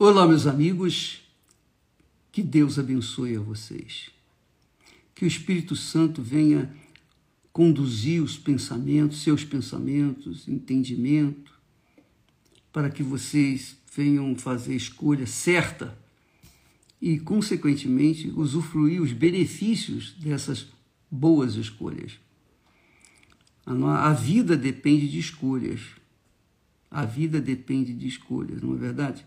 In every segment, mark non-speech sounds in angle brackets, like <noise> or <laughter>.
Olá, meus amigos, que Deus abençoe a vocês. Que o Espírito Santo venha conduzir os pensamentos, seus pensamentos, entendimento, para que vocês venham fazer a escolha certa e, consequentemente, usufruir os benefícios dessas boas escolhas. A vida depende de escolhas. A vida depende de escolhas, não é verdade?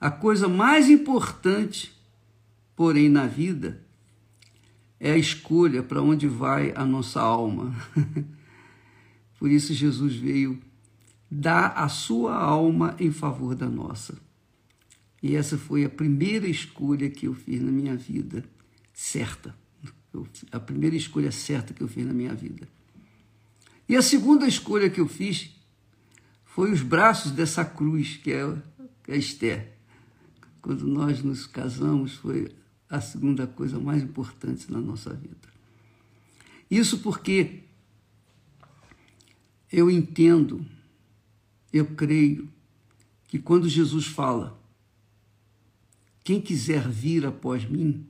A coisa mais importante, porém, na vida é a escolha para onde vai a nossa alma. <laughs> Por isso, Jesus veio dar a sua alma em favor da nossa. E essa foi a primeira escolha que eu fiz na minha vida, certa. a primeira escolha certa que eu fiz na minha vida. E a segunda escolha que eu fiz foi os braços dessa cruz, que é a Esther quando nós nos casamos, foi a segunda coisa mais importante na nossa vida. Isso porque eu entendo, eu creio que quando Jesus fala, quem quiser vir após mim,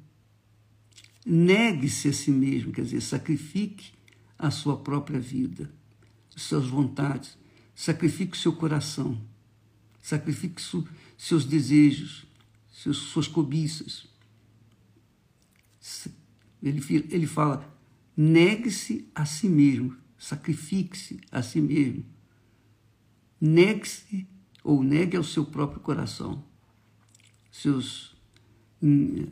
negue-se a si mesmo, quer dizer, sacrifique a sua própria vida, suas vontades, sacrifique o seu coração, sacrifique seus desejos, suas cobiças. Ele, ele fala: negue-se a si mesmo, sacrifique-se a si mesmo. Negue-se ou negue ao seu próprio coração, seus, hum,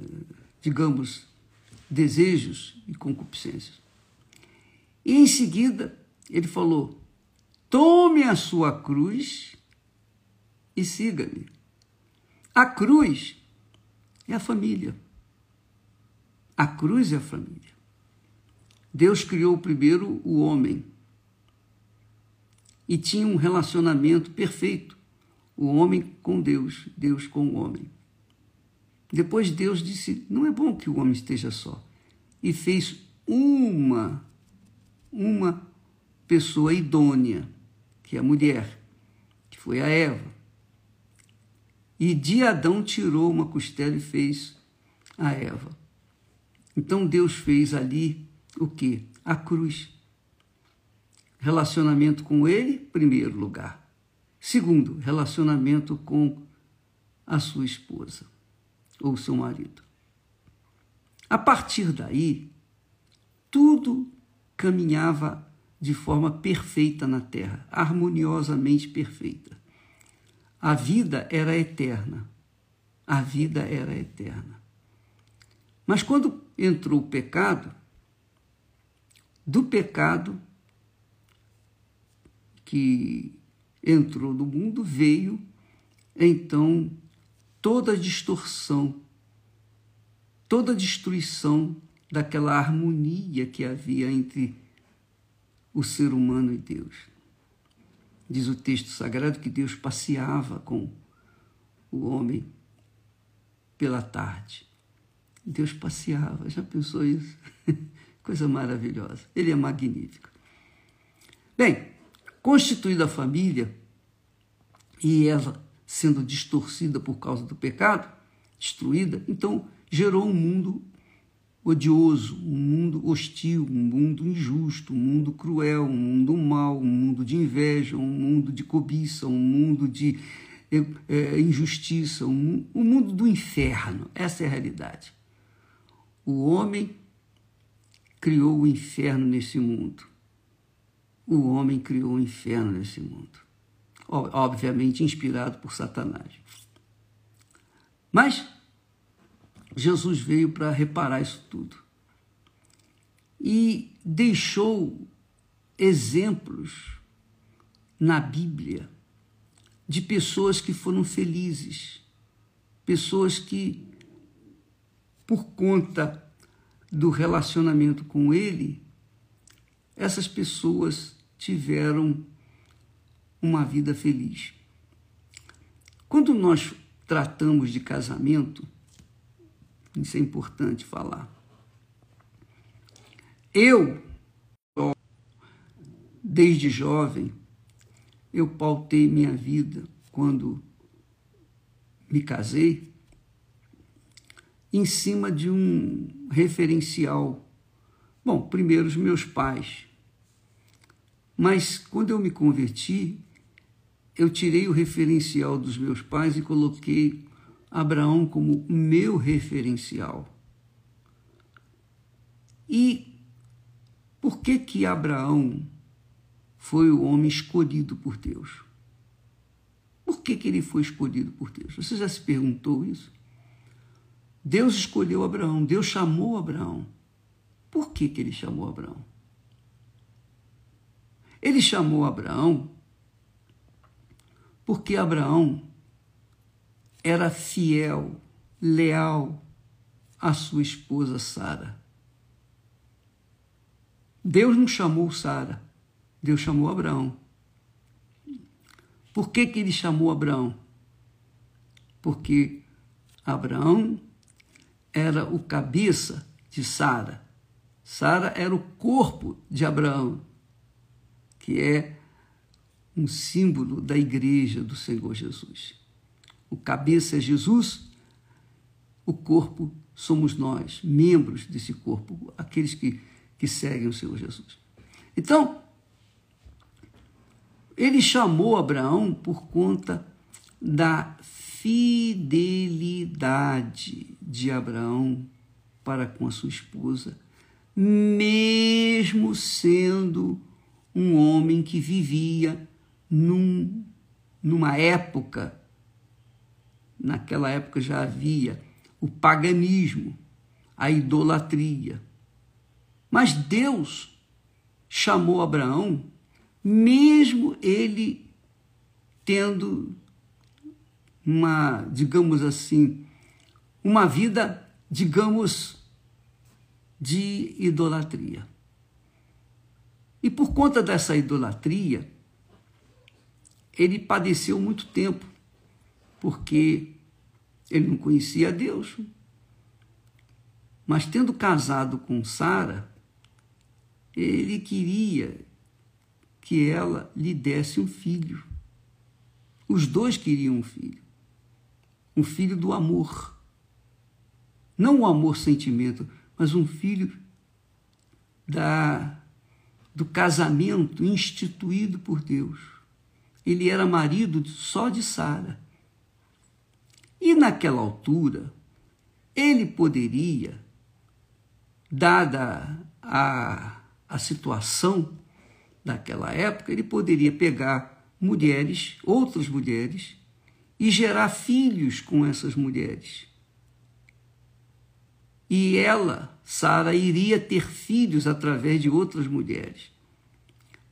digamos, desejos e concupiscências. E em seguida, ele falou: tome a sua cruz e siga-me. A cruz é a família. A cruz é a família. Deus criou primeiro o homem e tinha um relacionamento perfeito, o homem com Deus, Deus com o homem. Depois Deus disse: "Não é bom que o homem esteja só", e fez uma uma pessoa idônea, que é a mulher, que foi a Eva. E de Adão tirou uma costela e fez a Eva. Então Deus fez ali o que? A cruz. Relacionamento com ele, primeiro lugar. Segundo, relacionamento com a sua esposa ou seu marido. A partir daí, tudo caminhava de forma perfeita na terra, harmoniosamente perfeita. A vida era eterna. A vida era eterna. Mas quando entrou o pecado, do pecado que entrou no mundo veio então toda a distorção, toda a destruição daquela harmonia que havia entre o ser humano e Deus. Diz o texto sagrado que Deus passeava com o homem pela tarde. Deus passeava, já pensou isso? <laughs> Coisa maravilhosa. Ele é magnífico. Bem, constituída a família e ela sendo distorcida por causa do pecado, destruída, então gerou um mundo odioso, um mundo hostil, um mundo injusto, um mundo cruel, um mundo mau, um mundo de inveja, um mundo de cobiça, um mundo de é, injustiça, um, um mundo do inferno. Essa é a realidade. O homem criou o inferno nesse mundo. O homem criou o inferno nesse mundo. Obviamente inspirado por Satanás. Mas Jesus veio para reparar isso tudo. E deixou exemplos na Bíblia de pessoas que foram felizes, pessoas que, por conta do relacionamento com Ele, essas pessoas tiveram uma vida feliz. Quando nós tratamos de casamento, isso é importante falar. Eu, desde jovem, eu pautei minha vida quando me casei em cima de um referencial. Bom, primeiro os meus pais. Mas quando eu me converti, eu tirei o referencial dos meus pais e coloquei Abraão como meu referencial. E por que que Abraão foi o homem escolhido por Deus? Por que, que ele foi escolhido por Deus? Você já se perguntou isso? Deus escolheu Abraão, Deus chamou Abraão. Por que, que ele chamou Abraão? Ele chamou Abraão porque Abraão era fiel, leal à sua esposa Sara. Deus não chamou Sara, Deus chamou Abraão. Por que, que ele chamou Abraão? Porque Abraão era o cabeça de Sara. Sara era o corpo de Abraão, que é um símbolo da igreja do Senhor Jesus. O cabeça é Jesus, o corpo somos nós, membros desse corpo, aqueles que, que seguem o Senhor Jesus. Então, ele chamou Abraão por conta da fidelidade de Abraão para com a sua esposa, mesmo sendo um homem que vivia num, numa época, naquela época já havia o paganismo, a idolatria. Mas Deus chamou Abraão, mesmo ele tendo uma, digamos assim, uma vida, digamos, de idolatria. E por conta dessa idolatria, ele padeceu muito tempo, porque ele não conhecia Deus. Mas tendo casado com Sara, ele queria que ela lhe desse um filho. Os dois queriam um filho. Um filho do amor. Não o amor sentimento, mas um filho da do casamento instituído por Deus ele era marido só de Sara. E naquela altura, ele poderia, dada a, a situação daquela época, ele poderia pegar mulheres, outras mulheres, e gerar filhos com essas mulheres. E ela, Sara, iria ter filhos através de outras mulheres.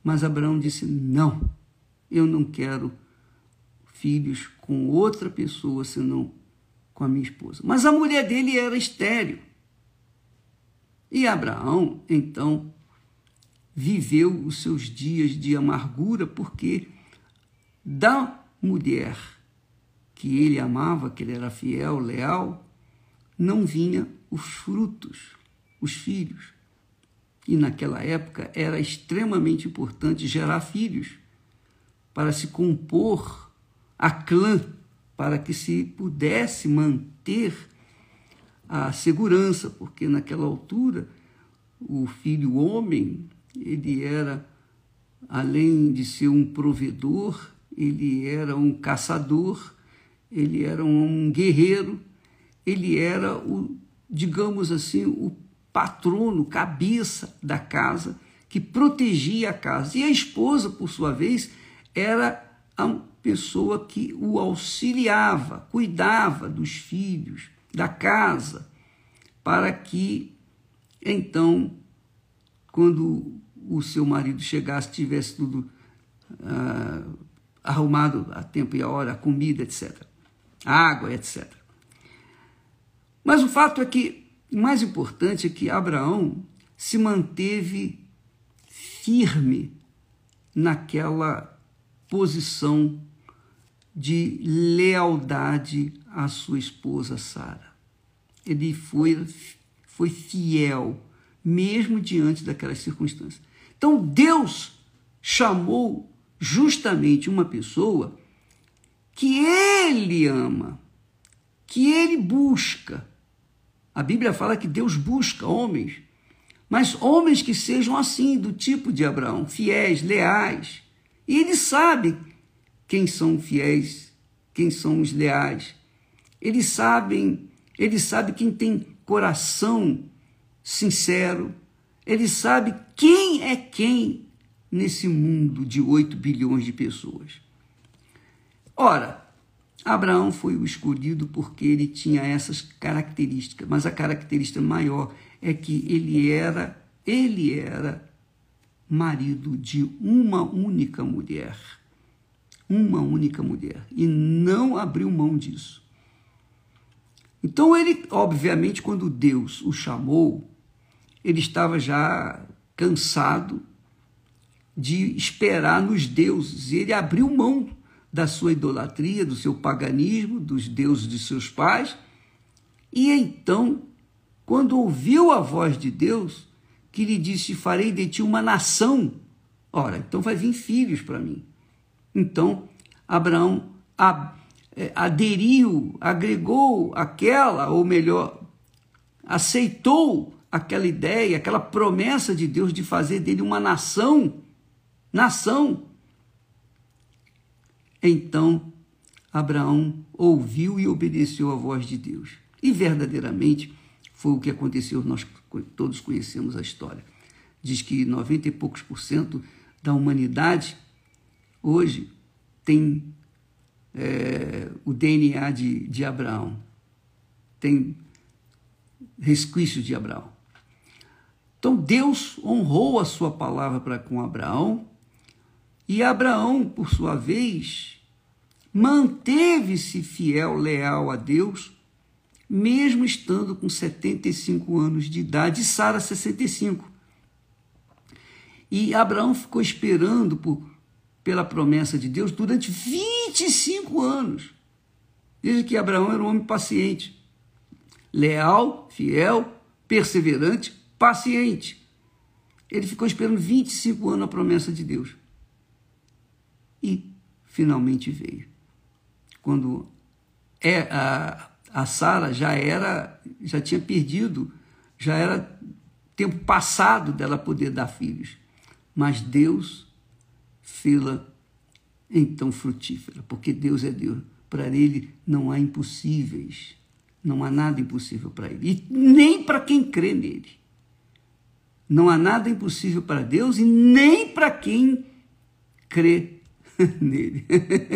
Mas Abraão disse: não eu não quero filhos com outra pessoa senão com a minha esposa. Mas a mulher dele era estéril. E Abraão, então, viveu os seus dias de amargura porque da mulher que ele amava, que ele era fiel, leal, não vinha os frutos, os filhos. E naquela época era extremamente importante gerar filhos para se compor a clã, para que se pudesse manter a segurança, porque naquela altura o filho homem, ele era, além de ser um provedor, ele era um caçador, ele era um guerreiro, ele era o, digamos assim, o patrono, cabeça da casa, que protegia a casa. E a esposa, por sua vez, era a pessoa que o auxiliava, cuidava dos filhos, da casa, para que então, quando o seu marido chegasse, tivesse tudo uh, arrumado a tempo e a hora, a comida, etc. A água, etc. Mas o fato é que, o mais importante é que Abraão se manteve firme naquela posição de lealdade à sua esposa Sara. Ele foi, foi fiel, mesmo diante daquelas circunstâncias. Então Deus chamou justamente uma pessoa que ele ama, que ele busca. A Bíblia fala que Deus busca homens, mas homens que sejam assim, do tipo de Abraão, fiéis, leais. E ele sabe quem são fiéis, quem são os leais. Eles sabem, ele sabe quem tem coração sincero. Ele sabe quem é quem nesse mundo de 8 bilhões de pessoas. Ora, Abraão foi o escolhido porque ele tinha essas características, mas a característica maior é que ele era, ele era marido de uma única mulher. Uma única mulher. E não abriu mão disso. Então ele, obviamente, quando Deus o chamou, ele estava já cansado de esperar nos deuses. E ele abriu mão da sua idolatria, do seu paganismo, dos deuses de seus pais. E então, quando ouviu a voz de Deus, que lhe disse: Farei de ti uma nação. Ora, então vai vir filhos para mim. Então, Abraão é, aderiu, agregou aquela, ou melhor, aceitou aquela ideia, aquela promessa de Deus de fazer dele uma nação. Nação. Então Abraão ouviu e obedeceu a voz de Deus. E verdadeiramente foi o que aconteceu, nós todos conhecemos a história. Diz que 90 e poucos por cento da humanidade hoje tem é, o DNA de, de Abraão, tem resquício de Abraão. Então Deus honrou a sua palavra para com Abraão e Abraão, por sua vez, manteve-se fiel, leal a Deus, mesmo estando com 75 anos de idade, e Sara 65. E Abraão ficou esperando por, pela promessa de Deus durante 25 anos. Veja que Abraão era um homem paciente, leal, fiel, perseverante, paciente. Ele ficou esperando 25 anos a promessa de Deus e finalmente veio. Quando é, a, a Sara já era, já tinha perdido, já era tempo passado dela poder dar filhos. Mas Deus fê-la então frutífera, porque Deus é Deus. Para ele não há impossíveis. Não há nada impossível para ele. E nem para quem crê nele. Não há nada impossível para Deus e nem para quem crê <laughs> nele,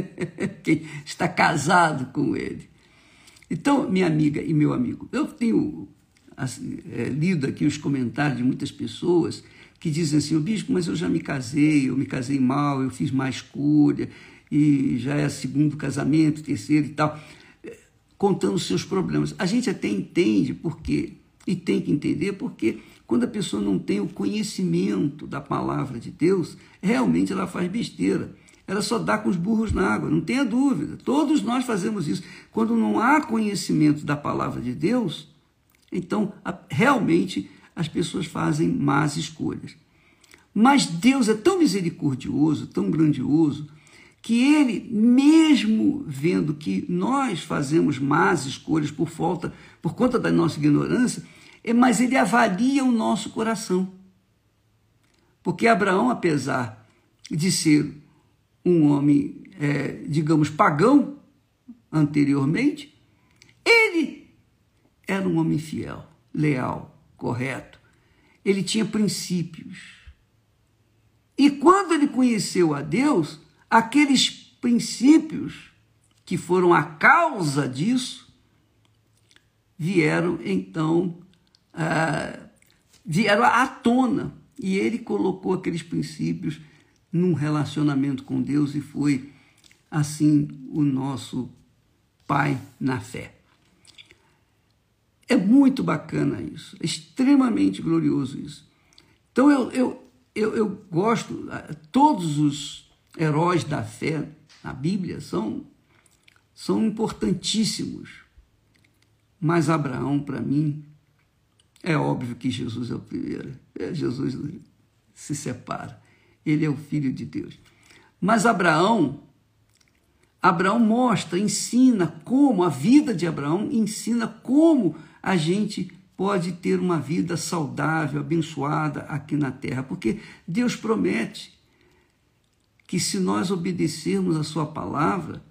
<laughs> quem está casado com ele. Então, minha amiga e meu amigo, eu tenho assim, é, lido aqui os comentários de muitas pessoas que dizem assim: o bispo, mas eu já me casei, eu me casei mal, eu fiz má escolha, e já é segundo casamento, terceiro e tal, contando seus problemas. A gente até entende porque, e tem que entender porque quando a pessoa não tem o conhecimento da palavra de Deus, realmente ela faz besteira ela só dá com os burros na água, não tenha dúvida. Todos nós fazemos isso. Quando não há conhecimento da palavra de Deus, então realmente as pessoas fazem más escolhas. Mas Deus é tão misericordioso, tão grandioso, que ele, mesmo vendo que nós fazemos más escolhas por falta, por conta da nossa ignorância, é, mas ele avalia o nosso coração. Porque Abraão, apesar de ser um homem, é, digamos, pagão anteriormente, ele era um homem fiel, leal, correto. Ele tinha princípios. E quando ele conheceu a Deus, aqueles princípios que foram a causa disso vieram então ah, vieram à tona e ele colocou aqueles princípios num relacionamento com Deus e foi assim o nosso pai na fé. É muito bacana isso, é extremamente glorioso isso. Então eu, eu, eu, eu gosto, todos os heróis da fé na Bíblia são, são importantíssimos. Mas Abraão, para mim, é óbvio que Jesus é o primeiro. É, Jesus se separa ele é o filho de Deus. Mas Abraão, Abraão mostra, ensina como a vida de Abraão ensina como a gente pode ter uma vida saudável, abençoada aqui na terra, porque Deus promete que se nós obedecermos a sua palavra,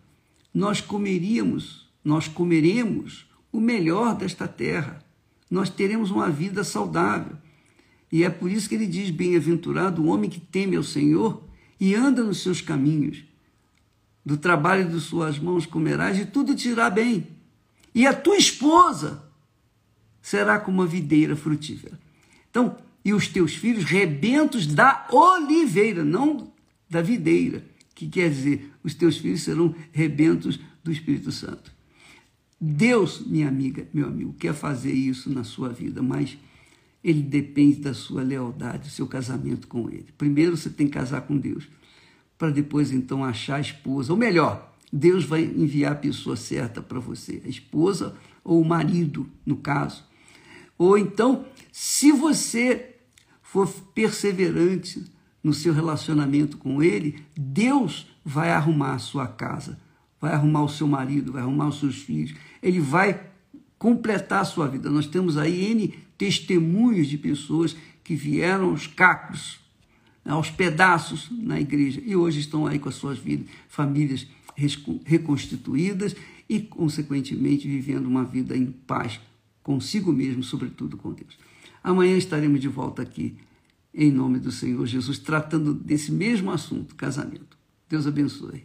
nós comeríamos, nós comeremos o melhor desta terra. Nós teremos uma vida saudável. E é por isso que ele diz: Bem-aventurado o homem que teme ao Senhor e anda nos seus caminhos. Do trabalho de suas mãos comerás e tudo te irá bem. E a tua esposa será como uma videira frutífera. Então, e os teus filhos rebentos da oliveira, não da videira, que quer dizer, os teus filhos serão rebentos do Espírito Santo. Deus, minha amiga, meu amigo, quer fazer isso na sua vida, mas ele depende da sua lealdade, do seu casamento com ele. Primeiro você tem que casar com Deus, para depois então achar a esposa. Ou melhor, Deus vai enviar a pessoa certa para você, a esposa ou o marido, no caso. Ou então, se você for perseverante no seu relacionamento com ele, Deus vai arrumar a sua casa, vai arrumar o seu marido, vai arrumar os seus filhos. Ele vai completar a sua vida. Nós temos aí N testemunhos de pessoas que vieram aos cacos, aos pedaços na igreja e hoje estão aí com as suas vidas, famílias reconstituídas e, consequentemente, vivendo uma vida em paz consigo mesmo, sobretudo com Deus. Amanhã estaremos de volta aqui, em nome do Senhor Jesus, tratando desse mesmo assunto, casamento. Deus abençoe.